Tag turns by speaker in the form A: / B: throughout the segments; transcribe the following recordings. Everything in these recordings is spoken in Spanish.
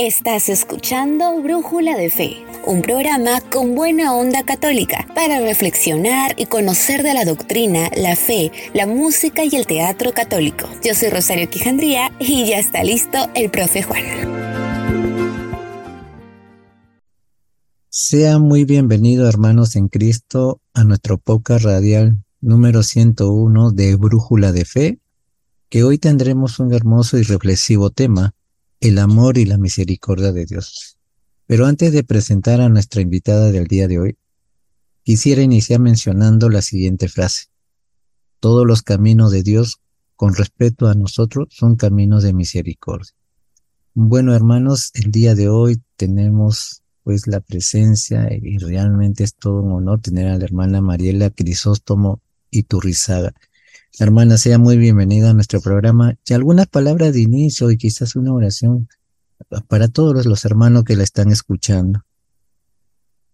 A: Estás escuchando Brújula de Fe, un programa con buena onda católica para reflexionar y conocer de la doctrina, la fe, la música y el teatro católico. Yo soy Rosario Quijandría y ya está listo el profe Juan.
B: Sea muy bienvenido, hermanos en Cristo, a nuestro podcast radial número 101 de Brújula de Fe, que hoy tendremos un hermoso y reflexivo tema el amor y la misericordia de Dios. Pero antes de presentar a nuestra invitada del día de hoy, quisiera iniciar mencionando la siguiente frase. Todos los caminos de Dios con respecto a nosotros son caminos de misericordia. Bueno, hermanos, el día de hoy tenemos pues la presencia y realmente es todo un honor tener a la hermana Mariela Crisóstomo Iturrizaga. Hermana, sea muy bienvenida a nuestro programa. Y algunas palabras de inicio y quizás una oración para todos los hermanos que la están escuchando.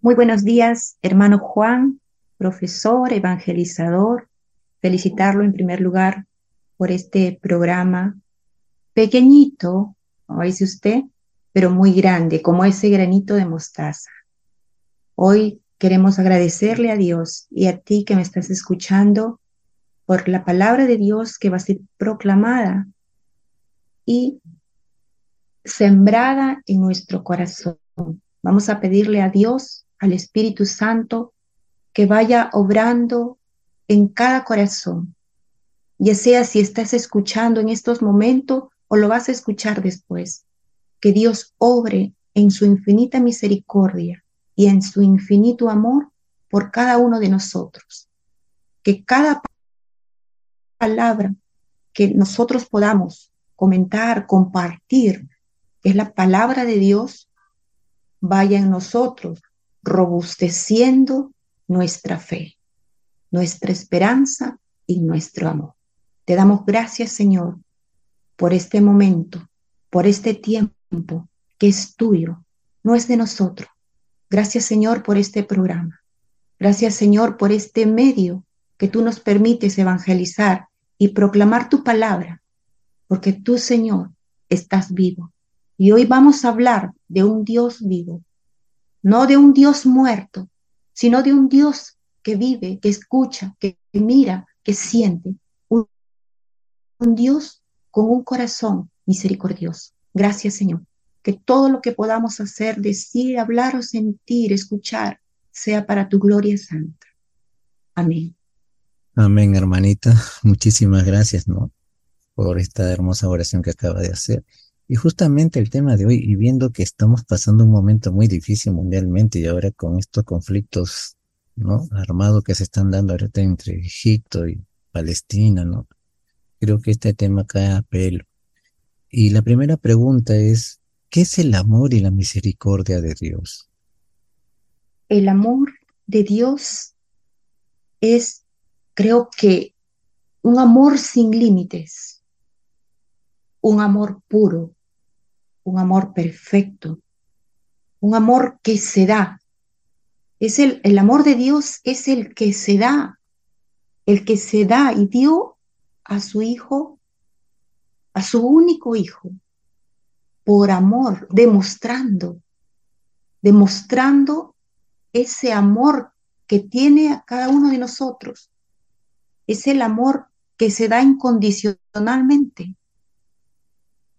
C: Muy buenos días, hermano Juan, profesor, evangelizador. Felicitarlo en primer lugar por este programa pequeñito, como dice usted, pero muy grande, como ese granito de mostaza. Hoy queremos agradecerle a Dios y a ti que me estás escuchando por la palabra de Dios que va a ser proclamada y sembrada en nuestro corazón. Vamos a pedirle a Dios, al Espíritu Santo, que vaya obrando en cada corazón, ya sea si estás escuchando en estos momentos o lo vas a escuchar después. Que Dios obre en su infinita misericordia y en su infinito amor por cada uno de nosotros. Que cada palabra que nosotros podamos comentar, compartir, que es la palabra de Dios, vaya en nosotros, robusteciendo nuestra fe, nuestra esperanza y nuestro amor. Te damos gracias, Señor, por este momento, por este tiempo que es tuyo, no es de nosotros. Gracias, Señor, por este programa. Gracias, Señor, por este medio que tú nos permites evangelizar y proclamar tu palabra, porque tú, Señor, estás vivo. Y hoy vamos a hablar de un Dios vivo, no de un Dios muerto, sino de un Dios que vive, que escucha, que mira, que siente. Un, un Dios con un corazón misericordioso. Gracias, Señor. Que todo lo que podamos hacer, decir, hablar o sentir, escuchar, sea para tu gloria santa. Amén.
B: Amén, hermanita. Muchísimas gracias, ¿no? Por esta hermosa oración que acaba de hacer. Y justamente el tema de hoy, y viendo que estamos pasando un momento muy difícil mundialmente y ahora con estos conflictos, ¿no? Armados que se están dando ahorita entre Egipto y Palestina, ¿no? Creo que este tema cae a pelo. Y la primera pregunta es, ¿qué es el amor y la misericordia de Dios?
C: El amor de Dios es creo que un amor sin límites, un amor puro, un amor perfecto, un amor que se da. Es el, el amor de Dios es el que se da, el que se da y dio a su hijo, a su único hijo, por amor, demostrando, demostrando ese amor que tiene a cada uno de nosotros es el amor que se da incondicionalmente.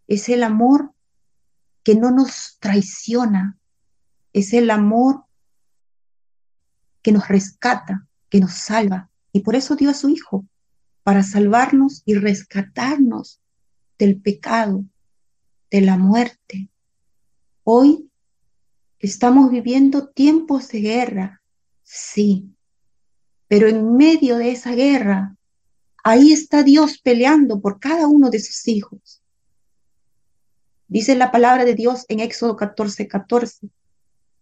C: Es el amor que no nos traiciona. Es el amor que nos rescata, que nos salva. Y por eso dio a su Hijo, para salvarnos y rescatarnos del pecado, de la muerte. Hoy estamos viviendo tiempos de guerra, sí, pero en medio de esa guerra, ahí está Dios peleando por cada uno de sus hijos. Dice la palabra de Dios en Éxodo 14, 14.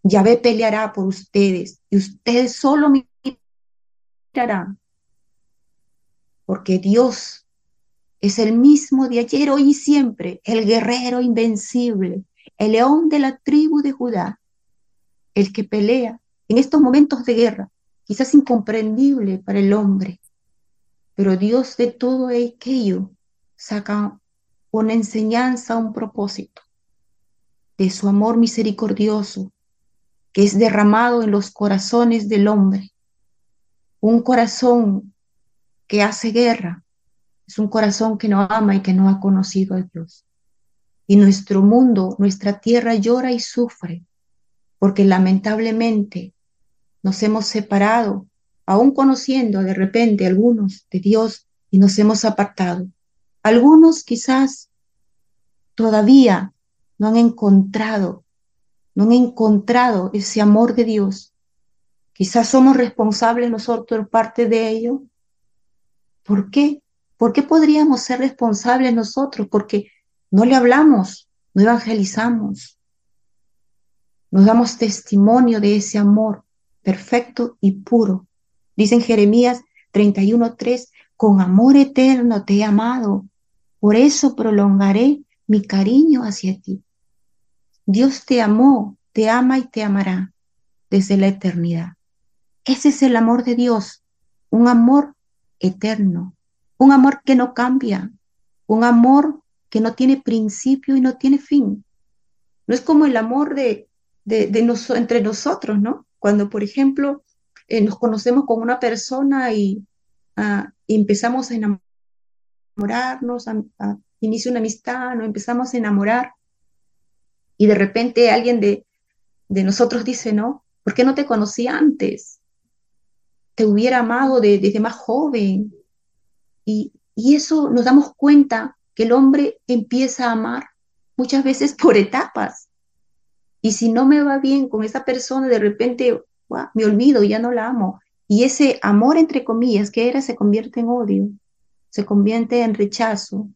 C: Yahvé peleará por ustedes y ustedes solo mirarán. Porque Dios es el mismo de ayer, hoy y siempre, el guerrero invencible, el león de la tribu de Judá, el que pelea en estos momentos de guerra quizás incomprendible para el hombre, pero Dios de todo aquello saca una enseñanza, un propósito. de su amor misericordioso que es derramado en los corazones del hombre. Un corazón que hace guerra es un corazón que no ama y que no ha conocido a Dios. Y nuestro mundo, nuestra tierra llora y sufre porque lamentablemente nos hemos separado, aún conociendo de repente algunos de Dios y nos hemos apartado. Algunos quizás todavía no han encontrado, no han encontrado ese amor de Dios. Quizás somos responsables nosotros parte de ello. ¿Por qué? ¿Por qué podríamos ser responsables nosotros? Porque no le hablamos, no evangelizamos, nos damos testimonio de ese amor perfecto y puro. Dice en Jeremías 31:3, con amor eterno te he amado, por eso prolongaré mi cariño hacia ti. Dios te amó, te ama y te amará desde la eternidad. Ese es el amor de Dios, un amor eterno, un amor que no cambia, un amor que no tiene principio y no tiene fin. No es como el amor de, de, entre nosotros, ¿no? Cuando, por ejemplo, eh, nos conocemos con una persona y, ah, empezamos a enamorarnos, a, inicio una amistad, nos empezamos a enamorar y de repente alguien de, de nosotros dice, no, ¿por qué no te conocí antes? Te hubiera amado desde más joven. Y, y eso nos damos cuenta que el hombre empieza a amar muchas veces por etapas. Y si no me va bien con esa persona, de repente me olvido, ya no la amo. Y ese amor, entre comillas, que era, se convierte en odio, se convierte en rechazo,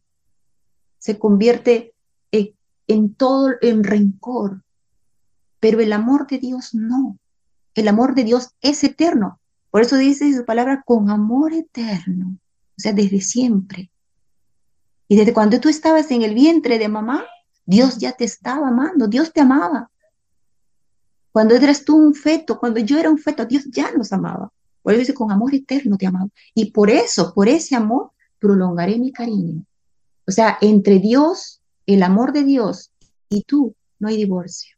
C: se convierte en, en todo, en rencor. Pero el amor de Dios no. El amor de Dios es eterno. Por eso dice su palabra con amor eterno. O sea, desde siempre. Y desde cuando tú estabas en el vientre de mamá, Dios ya te estaba amando, Dios te amaba. Cuando eras tú un feto, cuando yo era un feto, Dios ya nos amaba. Por eso dice, con amor eterno te amaba. Y por eso, por ese amor, prolongaré mi cariño. O sea, entre Dios, el amor de Dios y tú, no hay divorcio,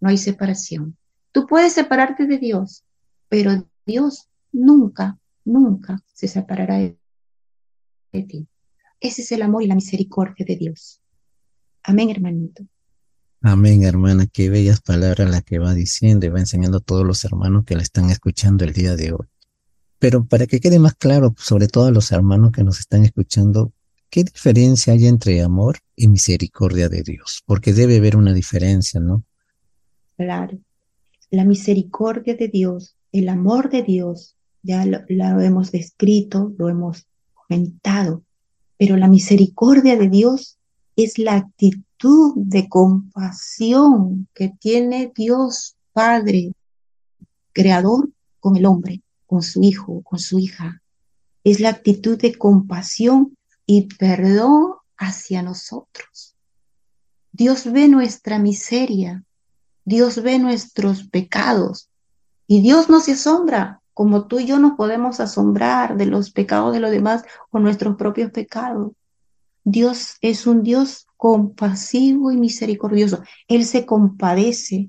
C: no hay separación. Tú puedes separarte de Dios, pero Dios nunca, nunca se separará de, de ti. Ese es el amor y la misericordia de Dios. Amén, hermanito.
B: Amén, hermana. Qué bellas palabras las que va diciendo y va enseñando a todos los hermanos que la están escuchando el día de hoy. Pero para que quede más claro, sobre todo a los hermanos que nos están escuchando, ¿qué diferencia hay entre amor y misericordia de Dios? Porque debe haber una diferencia, ¿no?
C: Claro. La misericordia de Dios, el amor de Dios, ya lo, hemos descrito, lo hemos comentado, pero la misericordia de Dios es la actitud de compasión que tiene Dios Padre, Creador, con el hombre, con su hijo, con su hija. Es la actitud de compasión y perdón hacia nosotros. Dios ve nuestra miseria, Dios ve nuestros pecados y Dios no se asombra como tú y yo nos podemos asombrar de los pecados de los demás o nuestros propios pecados. Dios es un Dios compasivo y misericordioso. Él se compadece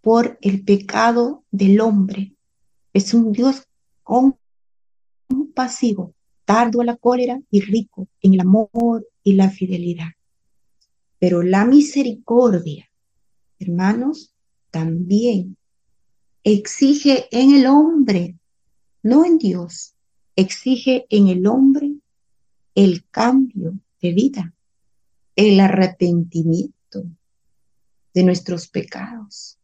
C: por el pecado del hombre. Es un Dios compasivo, tardo a la cólera y rico en el amor y la fidelidad. Pero la misericordia, hermanos, también exige en el hombre, no en Dios, exige en el hombre el cambio de vida el arrepentimiento de nuestros pecados.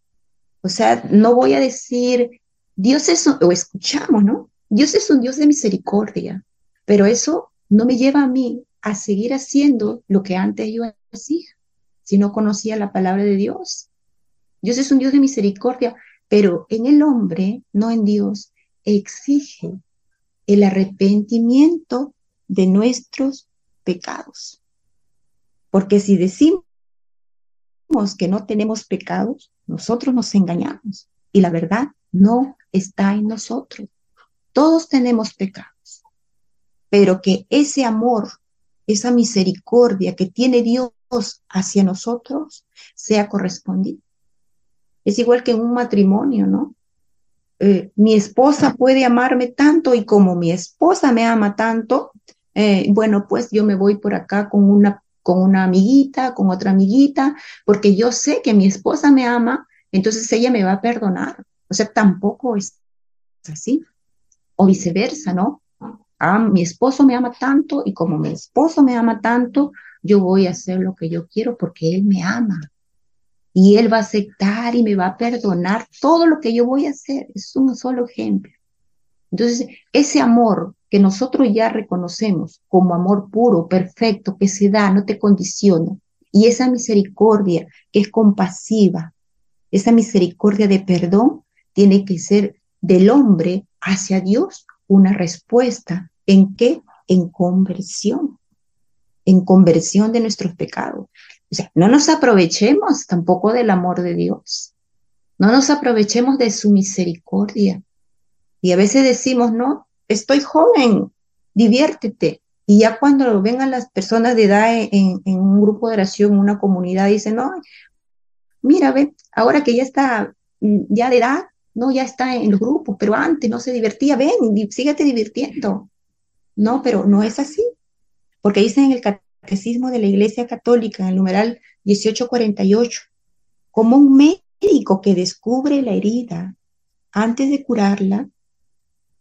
C: O sea, no voy a decir, Dios es, o escuchamos, ¿no? Dios es un Dios de misericordia, pero eso no me lleva a mí a seguir haciendo lo que antes yo hacía, si no conocía la palabra de Dios. Dios es un Dios de misericordia, pero en el hombre, no en Dios, exige el arrepentimiento de nuestros pecados. Porque si decimos que no tenemos pecados, nosotros nos engañamos y la verdad no está en nosotros. Todos tenemos pecados, pero que ese amor, esa misericordia que tiene Dios hacia nosotros sea correspondido. Es igual que en un matrimonio, ¿no? Eh, mi esposa puede amarme tanto y como mi esposa me ama tanto, eh, bueno, pues yo me voy por acá con una, con una amiguita, con otra amiguita, porque yo sé que mi esposa me ama, entonces ella me va a perdonar. O sea, tampoco es así. O viceversa, ¿no? Ah, mi esposo me ama tanto y como mi esposo me ama tanto, yo voy a hacer lo que yo quiero porque él me ama. Y él va a aceptar y me va a perdonar todo lo que yo voy a hacer. Es un solo ejemplo. Entonces, ese amor que nosotros ya reconocemos como amor puro, perfecto, que se da, no te condiciona, y esa misericordia que es compasiva, esa misericordia de perdón, tiene que ser del hombre hacia Dios una respuesta. ¿En qué? En conversión, en conversión de nuestros pecados. O sea, no nos aprovechemos tampoco del amor de Dios. No nos aprovechemos de su misericordia. Y a veces decimos, no, estoy joven, diviértete. Y ya cuando vengan las personas de edad en, un grupo de oración, una comunidad, dicen, no, mira, ve, ahora que ya está mm, ya de edad, no, ya está en los grupos, pero antes no se divertía, ven, síguete divirtiendo. No, pero no es así, porque dice en el Catecismo de la Iglesia Católica, en el numeral 1848, como un médico que descubre la herida antes de curarla,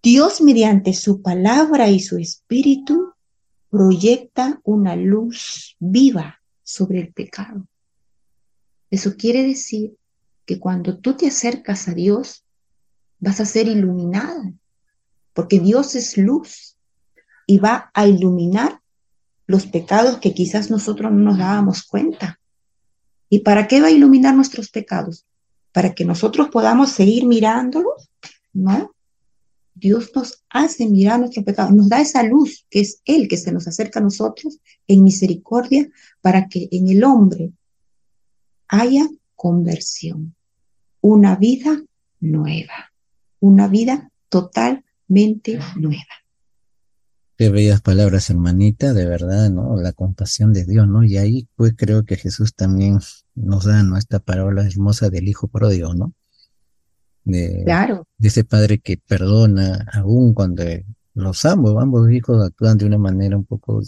C: Dios mediante su palabra y su espíritu proyecta una luz viva sobre el pecado. Eso quiere decir que cuando tú te acercas a Dios, vas a ser iluminado, porque Dios es luz y va a iluminar los pecados que quizás nosotros no nos dábamos cuenta. ¿Y para qué va a iluminar nuestros pecados? Para que nosotros podamos seguir mirándolos, ¿no? Dios nos hace mirar nuestros pecados, nos da esa luz que es Él que se nos acerca a nosotros en misericordia para que en el hombre haya conversión, una vida nueva una vida totalmente nueva.
B: Qué bellas palabras, hermanita, de verdad, ¿no? La compasión de Dios, ¿no? Y ahí pues creo que Jesús también nos da, ¿no? Esta palabra hermosa del Hijo pródigo, ¿no? De,
C: claro.
B: De ese padre que perdona aún cuando los ambos, ambos hijos actúan de una manera un poco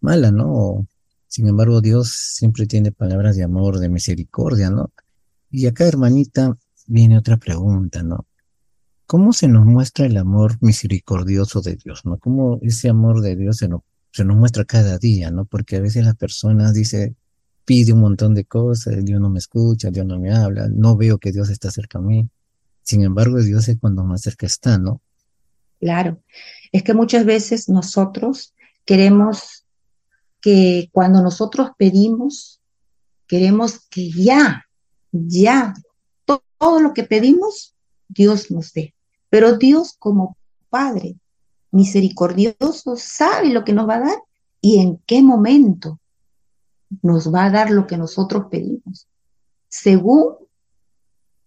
B: mala, ¿no? Sin embargo, Dios siempre tiene palabras de amor, de misericordia, ¿no? Y acá, hermanita, viene otra pregunta, ¿no? ¿Cómo se nos muestra el amor misericordioso de Dios? ¿no? ¿Cómo ese amor de Dios se nos, se nos muestra cada día? ¿no? Porque a veces las personas dicen, pide un montón de cosas, Dios no me escucha, Dios no me habla, no veo que Dios está cerca a mí. Sin embargo, Dios es cuando más cerca está, ¿no?
C: Claro, es que muchas veces nosotros queremos que cuando nosotros pedimos, queremos que ya, ya, todo lo que pedimos, Dios nos dé. Pero Dios como Padre misericordioso sabe lo que nos va a dar y en qué momento nos va a dar lo que nosotros pedimos. Según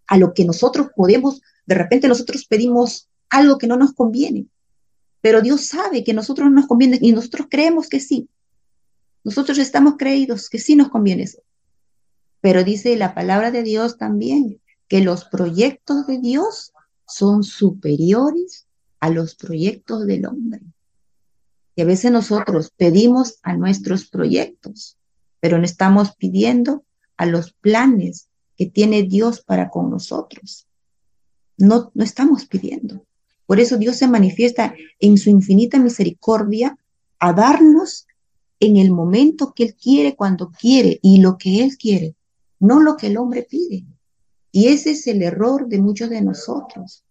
C: a lo que nosotros podemos, de repente nosotros pedimos algo que no nos conviene, pero Dios sabe que nosotros no nos conviene y nosotros creemos que sí. Nosotros estamos creídos que sí nos conviene eso. Pero dice la palabra de Dios también que los proyectos de Dios son superiores a los proyectos del hombre. Y a veces nosotros pedimos a nuestros proyectos, pero no estamos pidiendo a los planes que tiene Dios para con nosotros. No, no estamos pidiendo. Por eso Dios se manifiesta en su infinita misericordia a darnos en el momento que Él quiere, cuando quiere y lo que Él quiere, no lo que el hombre pide. Y ese es el error de muchos de nosotros.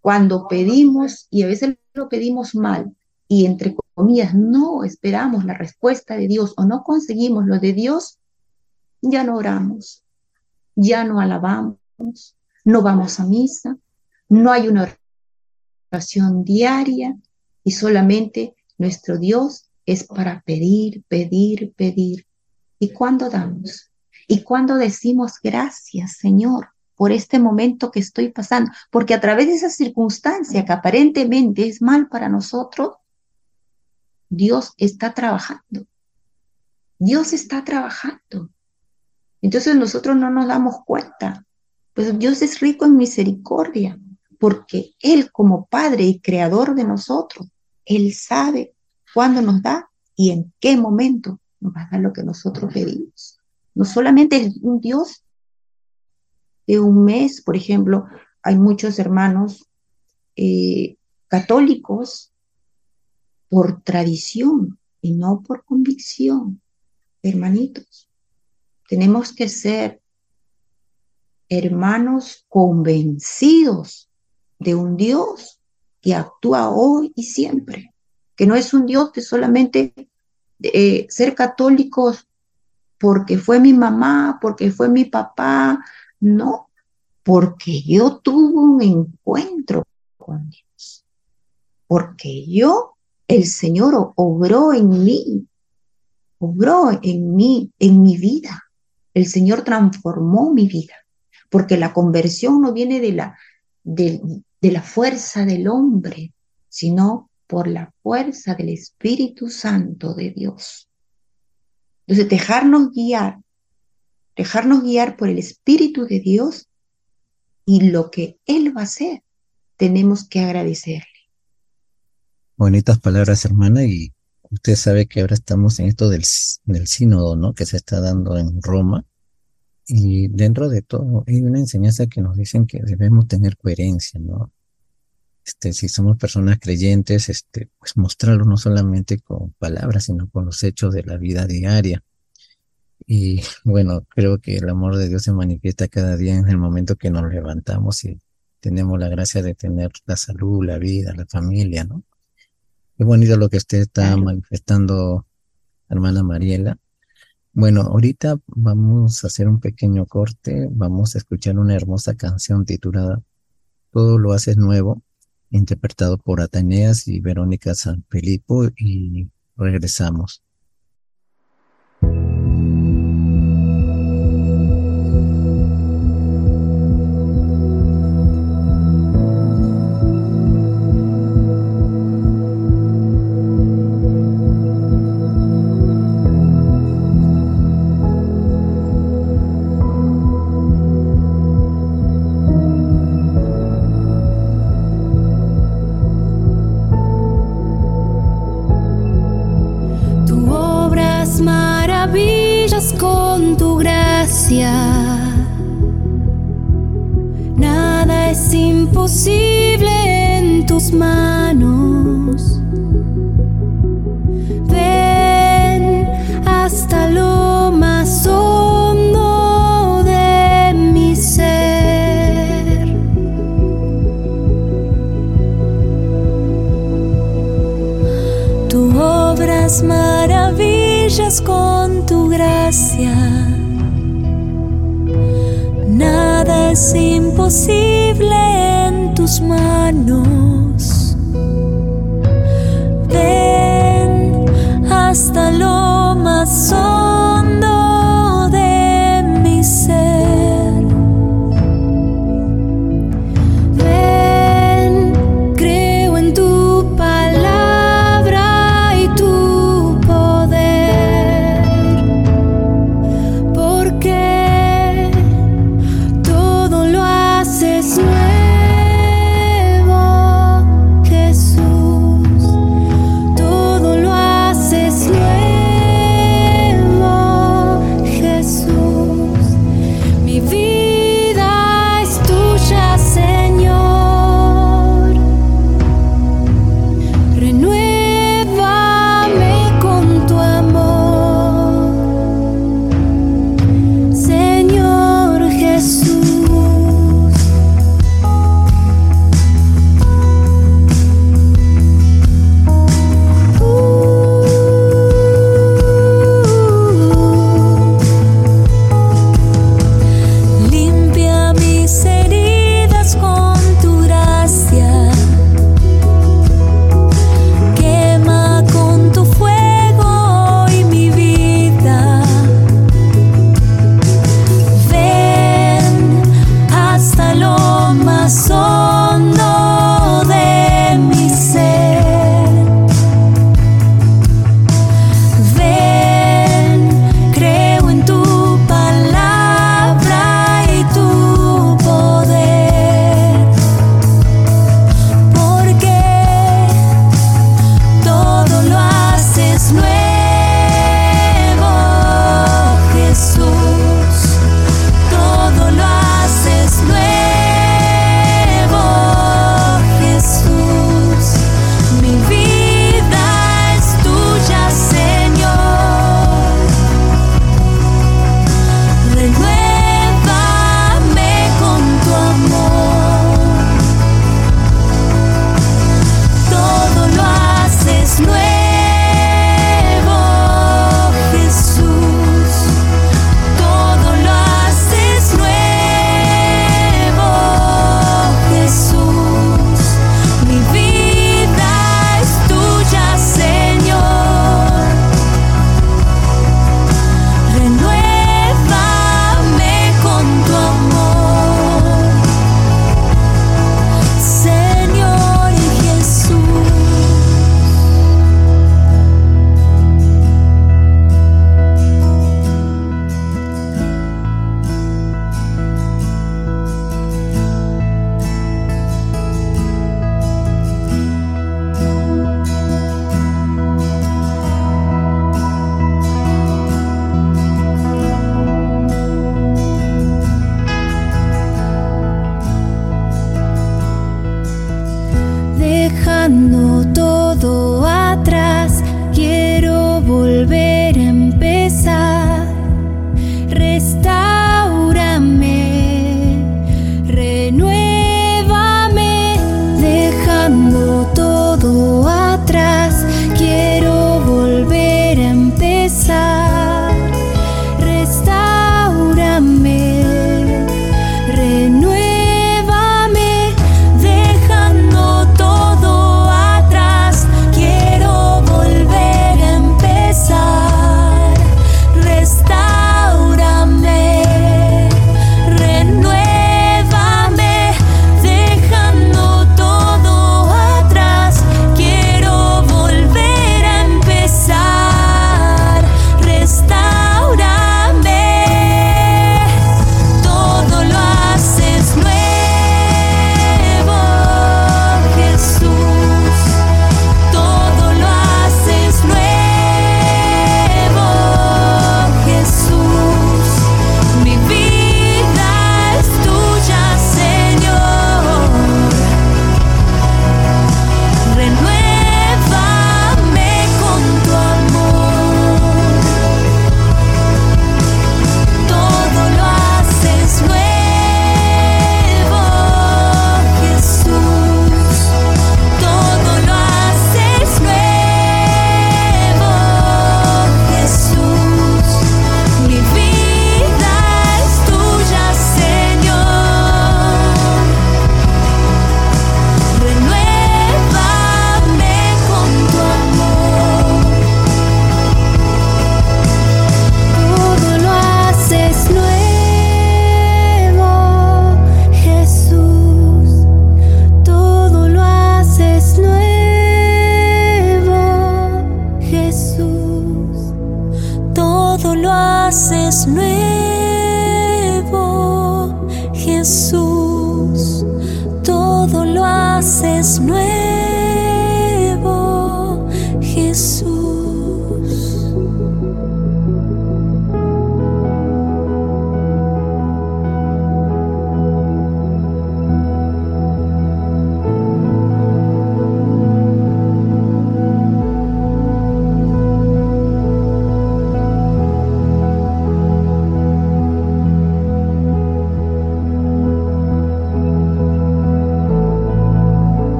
C: Cuando pedimos, y a veces lo pedimos mal, y entre comillas no esperamos la respuesta de Dios o no conseguimos lo de Dios, ya no oramos, ya no alabamos, no vamos a misa, no hay una oración diaria y solamente nuestro Dios es para pedir, pedir, pedir. ¿Y cuándo damos? Y cuando decimos gracias, Señor, por este momento que estoy pasando, porque a través de esa circunstancia que aparentemente es mal para nosotros, Dios está trabajando. Dios está trabajando. Entonces nosotros no nos damos cuenta. Pues Dios es rico en misericordia, porque Él como Padre y Creador de nosotros, Él sabe cuándo nos da y en qué momento nos va a dar lo que nosotros pedimos. No solamente es un Dios de un mes, por ejemplo, hay muchos hermanos eh, católicos por tradición y no por convicción. Hermanitos, tenemos que ser hermanos convencidos de un Dios que actúa hoy y siempre, que no es un Dios que solamente eh, ser católicos porque fue mi mamá, porque fue mi papá, no, porque yo tuve un encuentro con Dios, porque yo, el Señor obró en mí, obró en mí, en mi vida. El Señor transformó mi vida, porque la conversión no viene de la, de, la fuerza del hombre, sino por la fuerza del Espíritu Santo de Dios. Entonces, dejarnos guiar, dejarnos guiar por el Espíritu de Dios y lo que Él va a hacer, tenemos que agradecerle.
B: Bonitas palabras, hermana, y usted sabe que ahora estamos en esto del, del sínodo, ¿no? Que se está dando en Roma. Y dentro de todo hay una enseñanza que nos dicen que debemos tener coherencia, ¿no? Este, si somos personas creyentes, este, pues mostrarlo no solamente con palabras, sino con los hechos de la vida diaria. Y bueno, creo que el amor de Dios se manifiesta cada día en el momento que nos levantamos y tenemos la gracia de tener la salud, la vida, la familia, ¿no? Qué bonito lo que usted está manifestando, hermana Mariela. Bueno, ahorita vamos a hacer un pequeño corte, vamos a escuchar una hermosa canción titulada Todo lo haces nuevo interpretado por Ataneas y Verónica San Filipo y regresamos.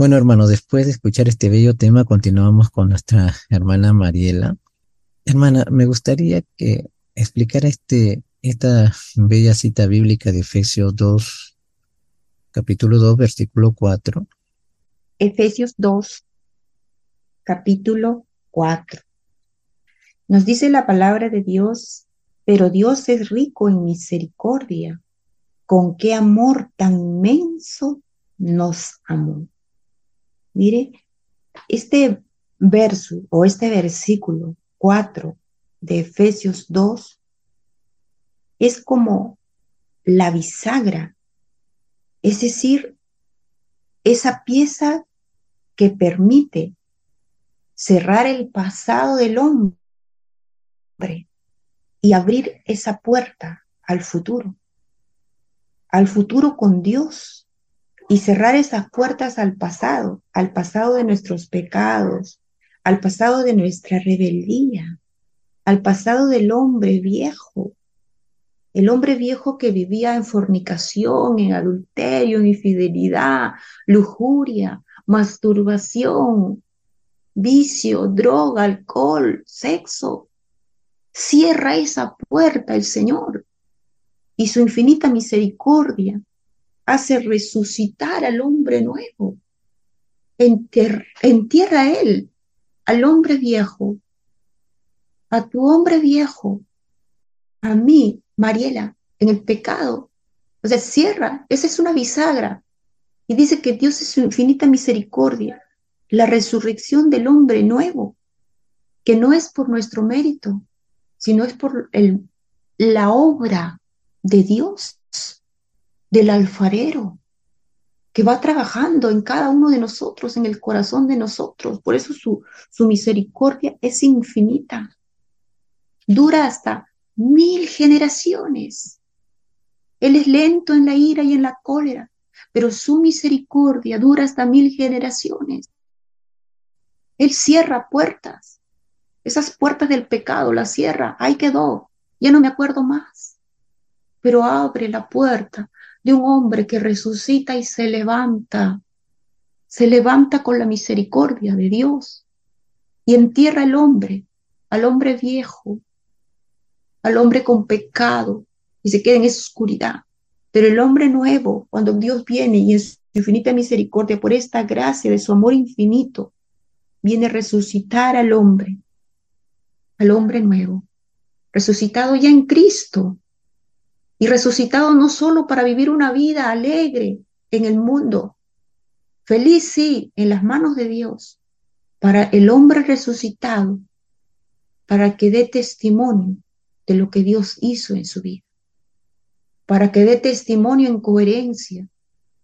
B: Bueno, hermano, después de escuchar este bello tema, continuamos con nuestra hermana Mariela. Hermana, me gustaría que explicara este, esta bella cita bíblica de Efesios 2, capítulo 2, versículo 4.
C: Efesios 2, capítulo 4. Nos dice la palabra de Dios, pero Dios es rico en misericordia. Con qué amor tan inmenso nos amó. Mire, este verso o este versículo 4 de Efesios 2 es como la bisagra, es decir, esa pieza que permite cerrar el pasado del hombre y abrir esa puerta al futuro, al futuro con Dios, y cerrar esas puertas al pasado, al pasado de nuestros pecados, al pasado de nuestra rebeldía, al pasado del hombre viejo, el hombre viejo que vivía en fornicación, en adulterio, en infidelidad, lujuria, masturbación, vicio, droga, alcohol, sexo. Cierra esa puerta el Señor y su infinita misericordia hace resucitar al hombre nuevo. entierra a él, al hombre viejo, a tu hombre viejo, a mí, Mariela, en el pecado. O sea, cierra, esa es una bisagra. Y dice que Dios es su infinita misericordia, la resurrección del hombre nuevo, que no es por nuestro mérito, sino es por el, la obra de Dios del alfarero que va trabajando en cada uno de nosotros, en el corazón de nosotros. Por eso su, su misericordia es infinita. Dura hasta mil generaciones. Él es lento en la ira y en la cólera, pero su misericordia dura hasta mil generaciones. Él cierra puertas. Esas puertas del pecado las cierra. Ahí quedó. Ya no me acuerdo más. Pero abre la puerta de un hombre que resucita y se levanta, se levanta con la misericordia de Dios y entierra al hombre, al hombre viejo, al hombre con pecado y se queda en esa oscuridad. Pero el hombre nuevo, cuando Dios viene y en su infinita misericordia, por esta gracia de su amor infinito, viene a resucitar al hombre, al hombre nuevo, resucitado ya en Cristo, y resucitado no solo para vivir una vida alegre en el mundo, feliz sí, en las manos de Dios, para el hombre resucitado, para que dé testimonio de lo que Dios hizo en su vida, para que dé testimonio en coherencia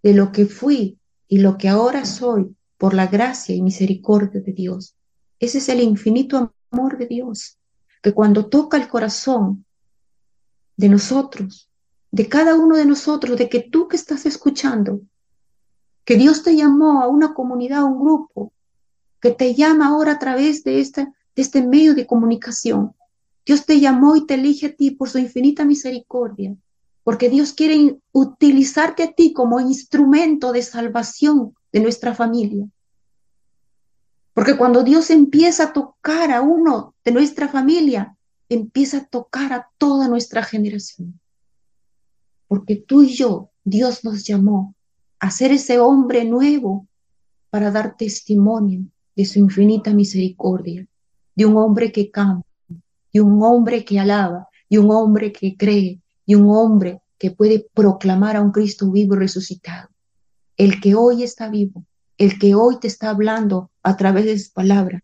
C: de lo que fui y lo que ahora soy por la gracia y misericordia de Dios. Ese es el infinito amor de Dios, que cuando toca el corazón de nosotros, de cada uno de nosotros, de que tú que estás escuchando, que Dios te llamó a una comunidad, a un grupo, que te llama ahora a través de, esta, de este medio de comunicación. Dios te llamó y te elige a ti por su infinita misericordia, porque Dios quiere utilizarte a ti como instrumento de salvación de nuestra familia. Porque cuando Dios empieza a tocar a uno de nuestra familia, empieza a tocar a toda nuestra generación. Porque tú y yo, Dios nos llamó a ser ese hombre nuevo para dar testimonio de su infinita misericordia, de un hombre que canta, de un hombre que alaba, y un hombre que cree y un hombre que puede proclamar a un Cristo vivo y resucitado. El que hoy está vivo, el que hoy te está hablando a través de su palabra,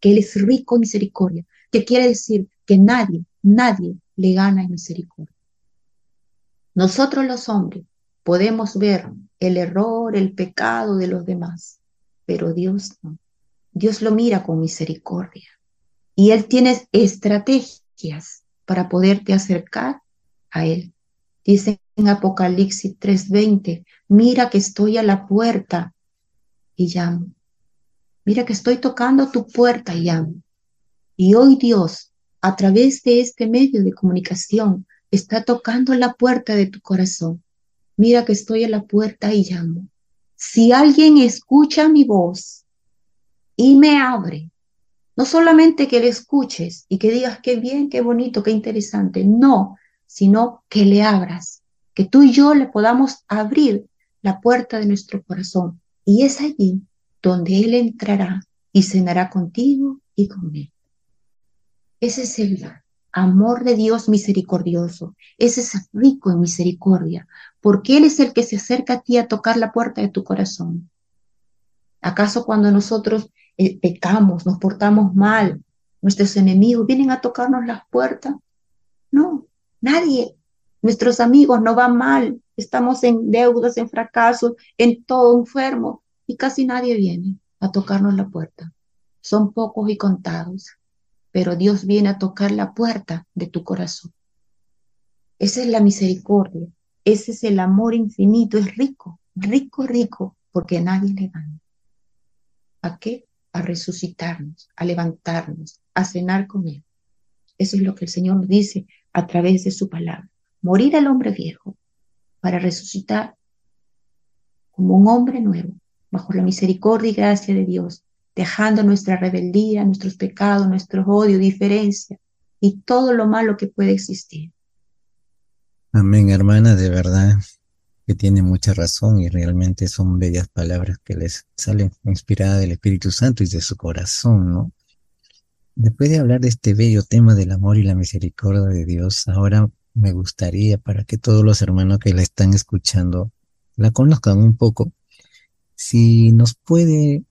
C: que Él es rico en misericordia, que quiere decir que nadie, nadie le gana en misericordia. Nosotros los hombres podemos ver el error, el pecado de los demás, pero Dios no. Dios lo mira con misericordia y Él tiene estrategias para poderte acercar a Él. Dice en Apocalipsis 3:20, mira que estoy a la puerta y llamo. Mira que estoy tocando tu puerta y llamo. Y hoy Dios, a través de este medio de comunicación, está tocando la puerta de tu corazón. Mira que estoy a la puerta y llamo. Si alguien escucha mi voz y me abre, no solamente que le escuches y que digas qué bien, qué bonito, qué interesante, no, sino que le abras, que tú y yo le podamos abrir la puerta de nuestro corazón. Y es allí donde Él entrará y cenará contigo y con Él. Ese es el amor de Dios misericordioso. Ese es rico en misericordia, porque Él es el que se acerca a ti a tocar la puerta de tu corazón. ¿Acaso cuando nosotros eh, pecamos, nos portamos mal, nuestros enemigos vienen a tocarnos las puertas? No, nadie. Nuestros amigos no van mal, estamos en deudas, en fracasos, en todo enfermo y casi nadie viene a tocarnos la puerta. Son pocos y contados, pero Dios viene a tocar la puerta de tu corazón. Esa es la misericordia, ese es el amor infinito, es rico, rico, rico, porque nadie le gana. ¿A qué? A resucitarnos, a levantarnos, a cenar con Él. Eso es lo que el Señor dice a través de su palabra. Morir al hombre viejo para resucitar como un hombre nuevo, bajo la misericordia y gracia de Dios, dejando nuestra rebeldía, nuestros pecados, nuestro odio, diferencia y todo lo malo que puede existir.
B: Amén, hermana, de verdad que tiene mucha razón y realmente son bellas palabras que les salen inspiradas del Espíritu Santo y de su corazón, ¿no? Después de hablar de este bello tema del amor y la misericordia de Dios, ahora me gustaría para que todos los hermanos que la están escuchando la conozcan un poco, si nos puede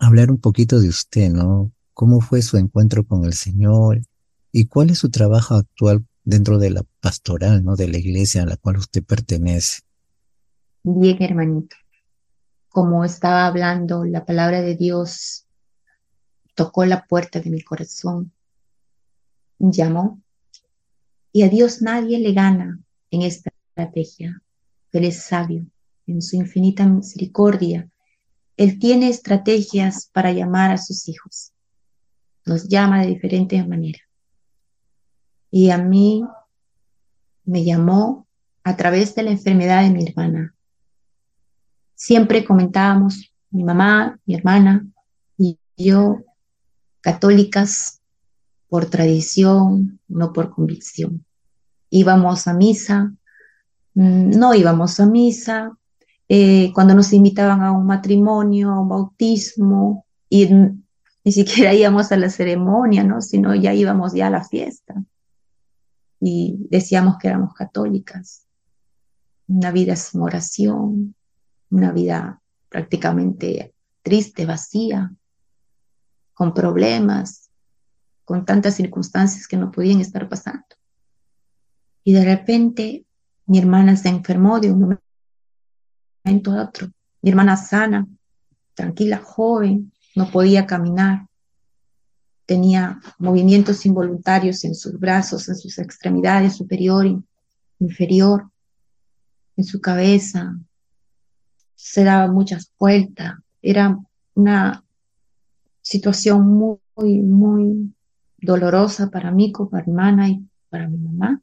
B: hablar un poquito de usted, ¿no? ¿Cómo fue su encuentro con el Señor y cuál es su trabajo actual dentro de la pastoral, ¿no? De la iglesia a la cual usted pertenece.
C: Bien, hermanito. Como estaba hablando, la palabra de Dios tocó la puerta de mi corazón, llamó, y a Dios nadie le gana en esta estrategia. Él es sabio, en su infinita misericordia. Él tiene estrategias para llamar a sus hijos. Nos llama de diferentes maneras y a mí me llamó a través de la enfermedad de mi hermana. Siempre comentábamos, mi mamá, mi hermana y yo, católicas por tradición, no por convicción. Íbamos a misa, mm, no íbamos a misa, eh, cuando nos invitaban a un matrimonio, a un bautismo, y ni siquiera íbamos a la ceremonia, ¿no? sino ya íbamos ya a la fiesta y decíamos que éramos católicas. Una vida sin oración, una vida prácticamente triste, vacía, con problemas, con tantas circunstancias que no podían estar pasando. Y de repente mi hermana se enfermó de un momento otro. Mi hermana sana, tranquila, joven, no podía caminar tenía movimientos involuntarios en sus brazos, en sus extremidades superior inferior, en su cabeza, se daba muchas vueltas, era una situación muy, muy dolorosa para mí como hermana y para mi mamá.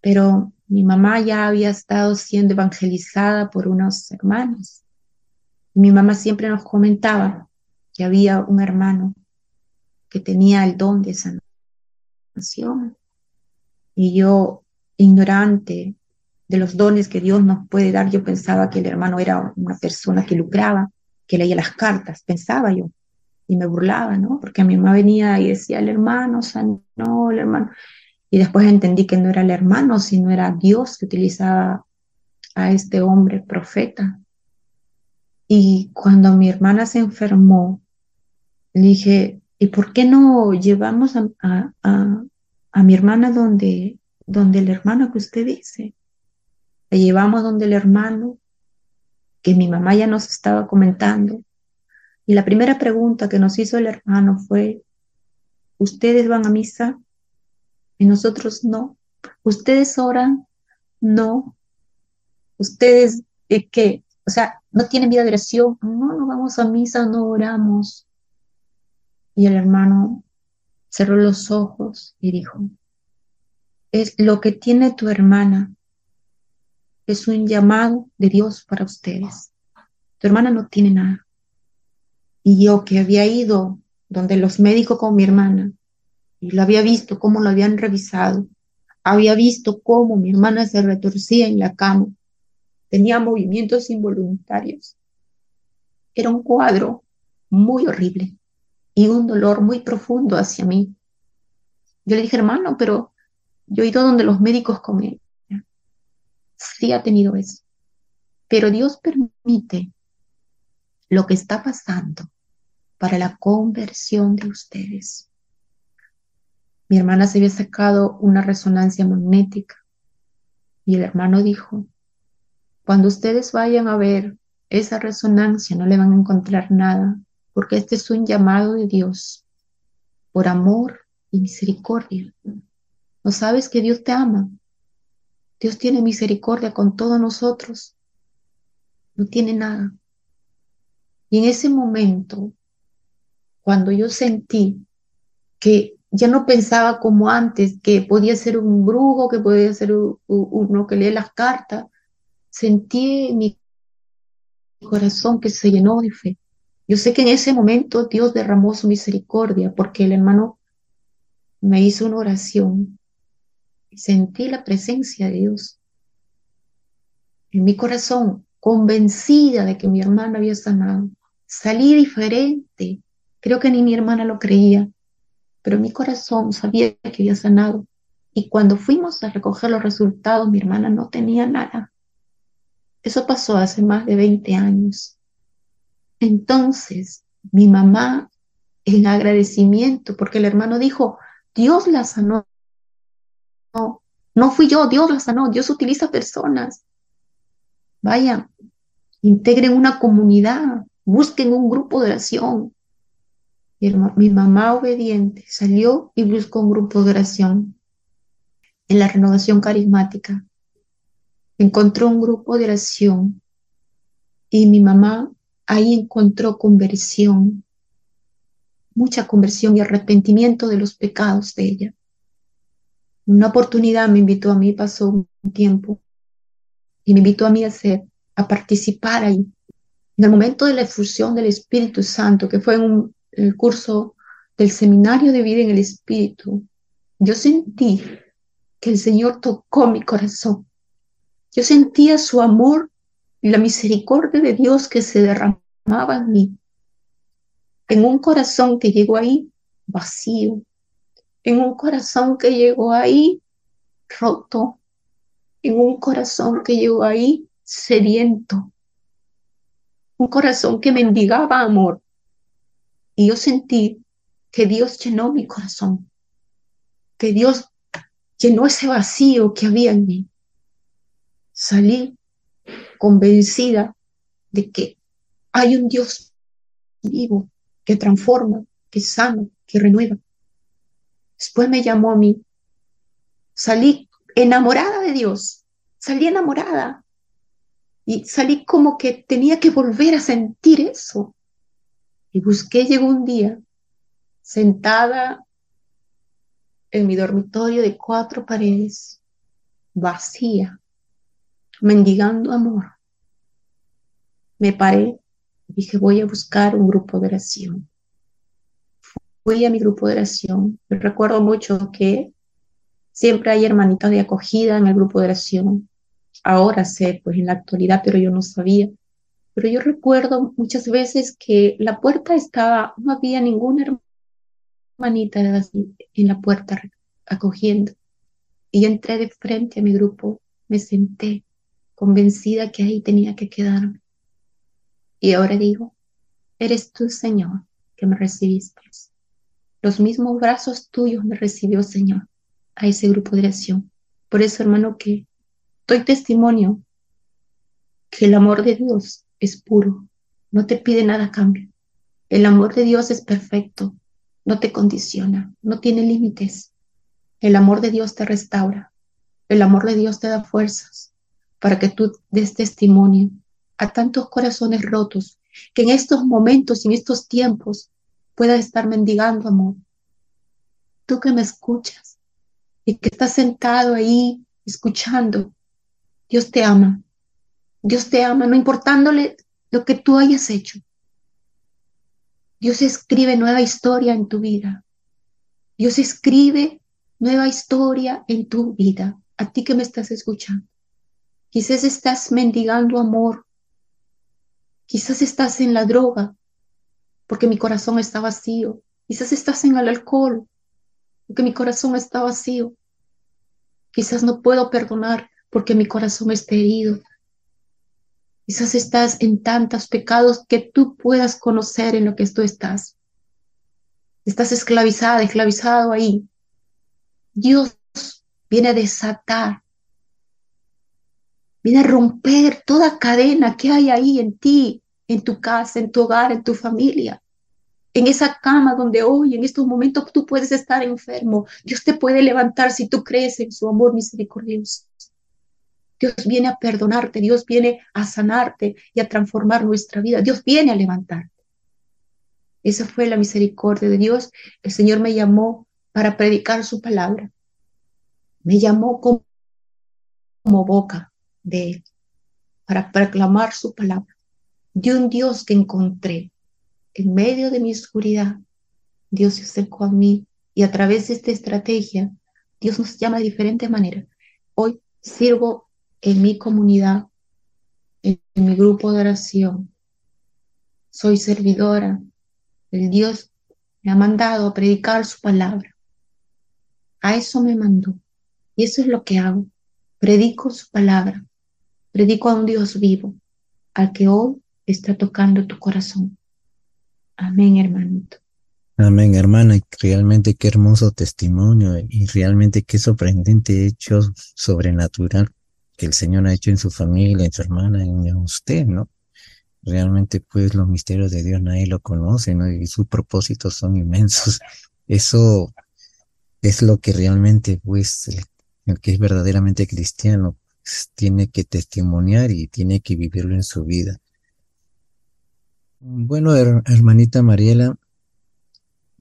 C: Pero mi mamá ya había estado siendo evangelizada por unos hermanos. Mi mamá siempre nos comentaba que había un hermano que tenía el don de sanación. Y yo, ignorante de los dones que Dios nos puede dar, yo pensaba que el hermano era una persona que lucraba, que leía las cartas, pensaba yo. y me burlaba, ¿no? Porque mi mamá venía y decía, el hermano sanó, el hermano. Y después entendí que no era el hermano, sino era Dios que utilizaba a este hombre profeta. Y cuando mi hermana se enfermó, le dije, ¿y por qué no llevamos a, a, a, mi hermana donde, donde el hermano que usted dice? La llevamos donde el hermano que mi mamá ya nos estaba comentando. Y la primera pregunta que nos hizo el hermano fue, ¿ustedes van a misa? Y nosotros no. ¿Ustedes oran? No. ¿Ustedes qué? O sea, ¿no tienen vida de oración? No, no vamos a misa, no oramos. Y el hermano cerró los ojos y dijo, es lo que tiene tu hermana, es un llamado de Dios para ustedes. Tu hermana no tiene nada. Y yo que había ido donde los médicos con mi hermana y lo había visto cómo lo habían revisado, había visto cómo mi hermana se retorcía en la cama, tenía movimientos involuntarios. Era un cuadro muy horrible y un dolor muy profundo hacia mí. Yo le dije, hermano, pero yo he ido donde los médicos con ella. Sí ha tenido eso. Pero Dios permite lo que está pasando para la conversión de ustedes. Mi hermana se había sacado una resonancia magnética y el hermano dijo, cuando ustedes vayan a ver esa resonancia no le van a encontrar nada, porque este es un llamado de Dios por amor y misericordia. ¿No sabes que Dios te ama? Dios tiene misericordia con todos nosotros. No tiene nada. Y en ese momento, cuando yo sentí que ya no pensaba como antes, que podía ser un brujo, que podía ser uno que lee las cartas, sentí en mi corazón que se llenó de fe. Yo sé que en ese momento Dios derramó su misericordia porque el hermano me hizo una oración y sentí la presencia de Dios en mi corazón, convencida de que mi hermana había sanado. Salí diferente. Creo que ni mi hermana lo creía, pero mi corazón sabía que había sanado. Y cuando fuimos a recoger los resultados, mi hermana no tenía nada. Eso pasó hace más de 20 años. Entonces, mi mamá, en agradecimiento, porque el hermano dijo, Dios la sanó. No, no fui yo, Dios la sanó. Dios utiliza personas. Vaya, integren una comunidad, busquen un grupo de oración. Mi mamá obediente salió y buscó un grupo de oración en la renovación carismática. Encontró un grupo de oración y mi mamá ahí encontró conversión, mucha conversión y arrepentimiento de los pecados de ella. Una oportunidad me invitó a mí, pasó un tiempo, y me invitó a mí a, hacer, a participar ahí. En el momento de la efusión del Espíritu Santo, que fue en un, el curso del seminario de vida en el Espíritu, yo sentí que el Señor tocó mi corazón. Yo sentía su amor y la misericordia de Dios que se derramaba en mí. En un corazón que llegó ahí vacío, en un corazón que llegó ahí roto, en un corazón que llegó ahí sediento, un corazón que mendigaba amor. Y yo sentí que Dios llenó mi corazón, que Dios llenó ese vacío que había en mí. Salí convencida de que hay un Dios vivo que transforma, que sana, que renueva. Después me llamó a mí. Salí enamorada de Dios, salí enamorada y salí como que tenía que volver a sentir eso. Y busqué, llegó un día, sentada en mi dormitorio de cuatro paredes, vacía, mendigando amor. Me paré y dije, voy a buscar un grupo de oración. Fui a mi grupo de oración. Recuerdo mucho que siempre hay hermanitas de acogida en el grupo de oración. Ahora sé, pues en la actualidad, pero yo no sabía. Pero yo recuerdo muchas veces que la puerta estaba, no había ninguna hermanita en la puerta acogiendo. Y entré de frente a mi grupo, me senté convencida que ahí tenía que quedarme. Y ahora digo, eres tú, Señor, que me recibiste. Los mismos brazos tuyos me recibió, Señor, a ese grupo de oración. Por eso, hermano, que doy testimonio que el amor de Dios es puro, no te pide nada a cambio. El amor de Dios es perfecto, no te condiciona, no tiene límites. El amor de Dios te restaura, el amor de Dios te da fuerzas para que tú des testimonio a tantos corazones rotos que en estos momentos, en estos tiempos, puedas estar mendigando amor. Tú que me escuchas y que estás sentado ahí escuchando, Dios te ama. Dios te ama, no importándole lo que tú hayas hecho. Dios escribe nueva historia en tu vida. Dios escribe nueva historia en tu vida. A ti que me estás escuchando. Quizás estás mendigando amor. Quizás estás en la droga porque mi corazón está vacío. Quizás estás en el alcohol porque mi corazón está vacío. Quizás no puedo perdonar porque mi corazón está herido. Quizás estás en tantos pecados que tú puedas conocer en lo que tú estás. Estás esclavizada, esclavizado ahí. Dios viene a desatar, viene a romper toda cadena que hay ahí en ti, en tu casa, en tu hogar, en tu familia. En esa cama donde hoy, en estos momentos, tú puedes estar enfermo. Dios te puede levantar si tú crees en su amor misericordioso. Dios viene a perdonarte, Dios viene a sanarte y a transformar nuestra vida. Dios viene a levantarte. Esa fue la misericordia de Dios. El Señor me llamó para predicar su palabra. Me llamó como, boca de Él para proclamar su palabra. De un Dios que encontré en medio de mi oscuridad. Dios se acercó a mí y a través de esta estrategia, Dios nos llama de diferente manera. Hoy sirvo en mi comunidad, en, mi grupo de oración. Soy servidora. El Dios me ha mandado a predicar su palabra. A eso me mandó. Y eso es lo que hago. Predico su palabra. Predico a un Dios vivo, al que hoy está tocando tu corazón. Amén, hermanito.
B: Amén, hermana. Realmente qué hermoso testimonio y realmente qué sorprendente hecho sobrenatural el Señor ha hecho en su familia, en su hermana, en usted, ¿no? Realmente, pues, los misterios de Dios nadie lo conoce, ¿no? Y sus propósitos son inmensos. Eso es lo que realmente, pues, el, que es verdaderamente cristiano pues, tiene que testimoniar y tiene que vivirlo en su vida. Bueno, hermanita Mariela,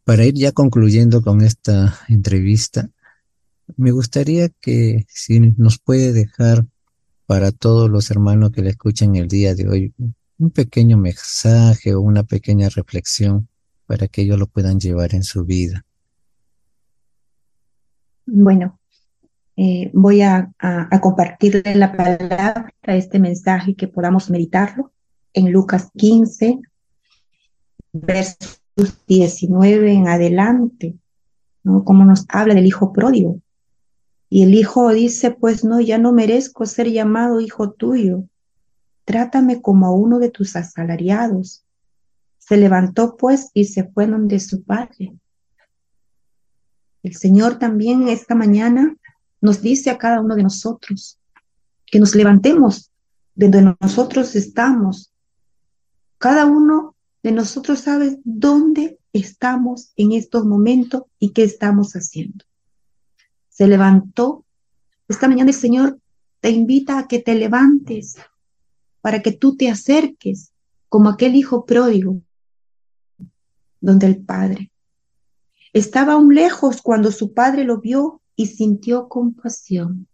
B: para ir ya concluyendo con esta entrevista, me gustaría que si nos puede dejar para todos los hermanos que le escuchan el día de hoy un pequeño mensaje o una pequeña reflexión para que ellos lo puedan llevar en su vida.
C: Bueno, eh, voy a, a, compartirle la palabra, este mensaje que podamos meditarlo en Lucas 15, versos 19 en adelante, ¿no? Como nos habla del hijo pródigo. Y el hijo dice, pues no, ya no merezco ser llamado hijo tuyo. Trátame como a uno de tus asalariados. Se levantó pues y se fue donde su padre. El Señor también esta mañana nos dice a cada uno de nosotros que nos levantemos de donde nosotros estamos. Cada uno de nosotros sabe dónde estamos en estos momentos y qué estamos haciendo se levantó. Esta mañana el Señor te invita a que te levantes para que tú te acerques como aquel hijo pródigo donde el Padre. Estaba aún lejos cuando su padre lo vio y sintió compasión.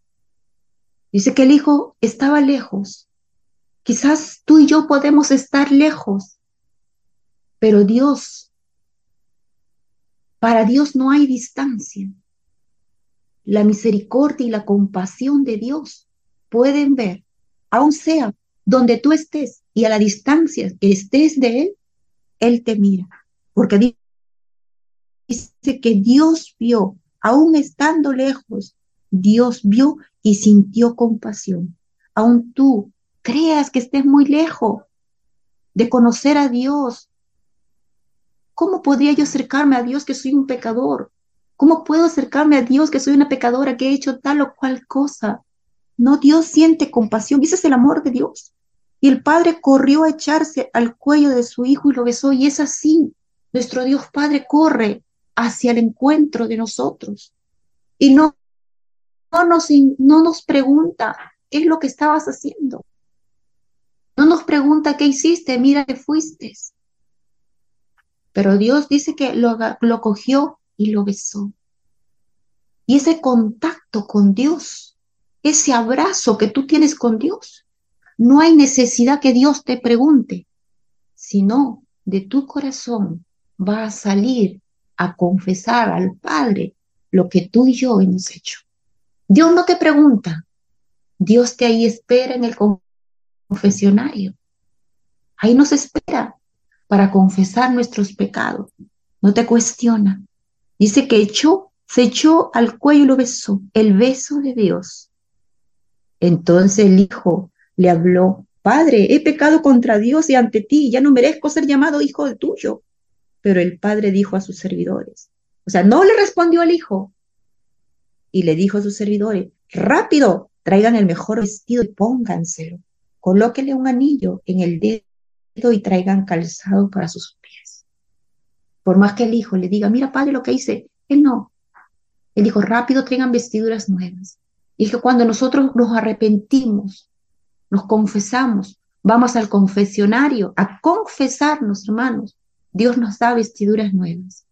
C: Dice que el hijo estaba lejos. Quizás tú y yo podemos estar lejos, pero Dios, para Dios no hay distancia la misericordia y la compasión de Dios pueden ver, aun sea donde tú estés y a la distancia que estés de Él, Él te mira. Porque dice que Dios vio, aún estando lejos, Dios vio y sintió compasión. Aún tú creas que estés muy lejos de conocer a Dios. ¿Cómo podría yo acercarme a Dios que soy un pecador? ¿Cómo puedo acercarme a Dios que soy una pecadora que he hecho tal o cual cosa? No, Dios siente compasión. ese es el amor de Dios. Y el Padre corrió a echarse al cuello de su Hijo y lo besó. Y es así. Nuestro Dios Padre corre hacia el encuentro de nosotros. Y no, no, nos, no nos pregunta qué es lo que estabas haciendo. No nos pregunta qué hiciste, mira que fuiste. Pero Dios dice que lo, lo cogió y lo besó. Y ese contacto con Dios, ese abrazo que tú tienes con Dios, no hay necesidad que Dios te pregunte, sino de tu corazón va a salir a confesar al Padre lo que tú y yo hemos hecho. Dios no te pregunta, Dios te ahí espera en el confesionario. Ahí nos espera para confesar nuestros pecados. No te cuestiona. Dice que echó, se echó al cuello y lo besó, el beso de Dios. Entonces el hijo le habló, Padre, he pecado contra Dios y ante ti, ya no merezco ser llamado hijo de tuyo. Pero el padre dijo a sus servidores, o sea, no le respondió al hijo. Y le dijo a sus servidores, rápido, traigan el mejor vestido y pónganselo. Colóquenle un anillo en el dedo y traigan calzado para sus pies. Por más que el hijo le diga, mira padre lo que hice, él no. Él dijo, rápido traigan vestiduras nuevas. Y es que cuando nosotros nos arrepentimos, nos confesamos, vamos al confesionario a confesarnos, hermanos, Dios nos da vestiduras nuevas.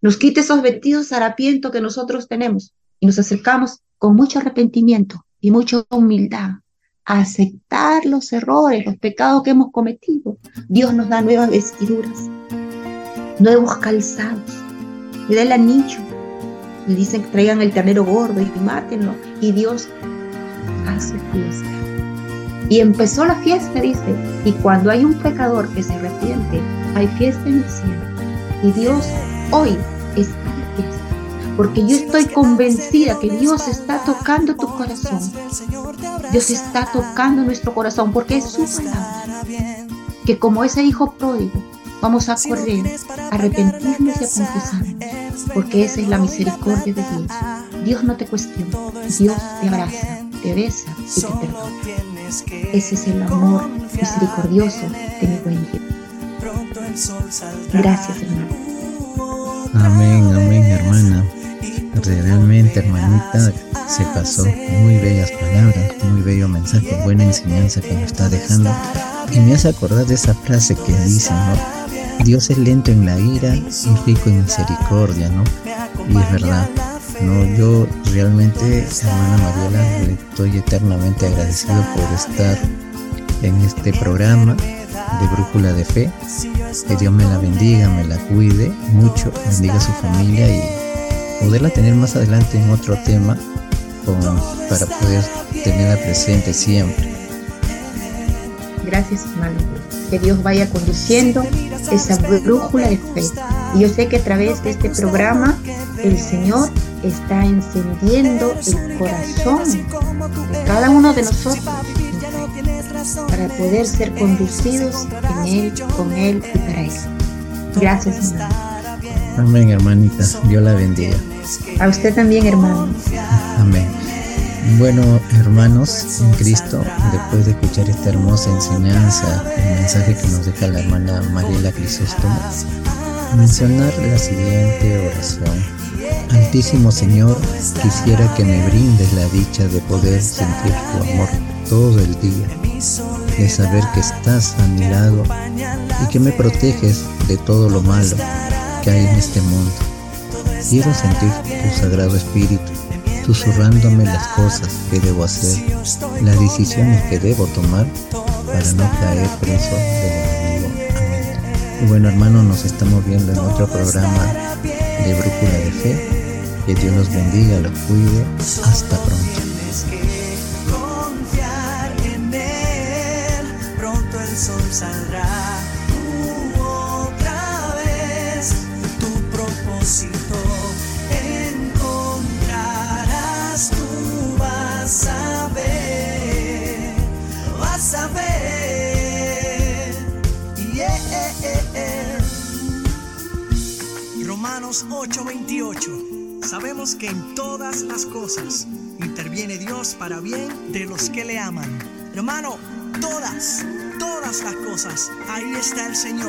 C: Nos quita esos vestidos harapientos que nosotros tenemos y nos acercamos con mucho arrepentimiento y mucha humildad a aceptar los errores, los pecados que hemos cometido. Dios nos da nuevas vestiduras, nuevos calzados, le da el anillo, le dicen que traigan el ternero gordo y mátenlo, y Dios hace fiesta. Y empezó la fiesta, dice, y cuando hay un pecador que se arrepiente, hay fiesta en el cielo. Y Dios hoy está de fiesta, porque yo estoy convencida que Dios está tocando tu corazón. Dios está tocando nuestro corazón, porque es su palabra. Que como ese hijo pródigo, vamos a correr, a arrepentirnos y a confesarnos, porque esa es la misericordia de Dios. Dios no te cuestiona, Dios te abraza, te besa y te perdona. Ese es el amor misericordioso de mi buen Dios. Gracias, hermano.
B: Amén, amén, hermana. Realmente, hermanita, se pasó. Muy bellas palabras, muy bello mensaje, buena enseñanza que nos está dejando. Y me hace acordar de esa frase que dice, ¿no? Dios es lento en la ira y rico en misericordia, ¿no? Y es verdad. No, yo realmente, hermana Mariela, le estoy eternamente agradecido por estar en este programa de Brújula de Fe. Que Dios me la bendiga, me la cuide mucho, bendiga a su familia y poderla tener más adelante en otro tema para poder tenerla presente siempre.
C: Gracias, hermano. Que Dios vaya conduciendo esa brújula de fe. Y yo sé que a través de este programa el Señor está encendiendo el corazón de cada uno de nosotros para poder ser conducidos en Él, con Él y para Él. Gracias, hermano.
B: Amén, hermanita. Dios la bendiga.
C: A usted también, hermano.
B: Amén. Bueno, hermanos en Cristo, después de escuchar esta hermosa enseñanza, el mensaje que nos deja la hermana Mariela Crisóstomo, mencionar la siguiente oración. Altísimo Señor, quisiera que me brindes la dicha de poder sentir tu amor todo el día, de saber que estás a mi lado y que me proteges de todo lo malo que hay en este mundo. Quiero sentir tu sagrado espíritu susurrándome las cosas que debo hacer, las decisiones que debo tomar para no caer preso del enemigo. Amén. Y bueno hermanos, nos estamos viendo en otro programa de Brújula de Fe. Que Dios los bendiga, los cuide. Hasta pronto.
D: sol saldrá Sabemos que en todas las cosas interviene Dios para bien de los que le aman. Hermano, todas, todas las cosas, ahí está el Señor.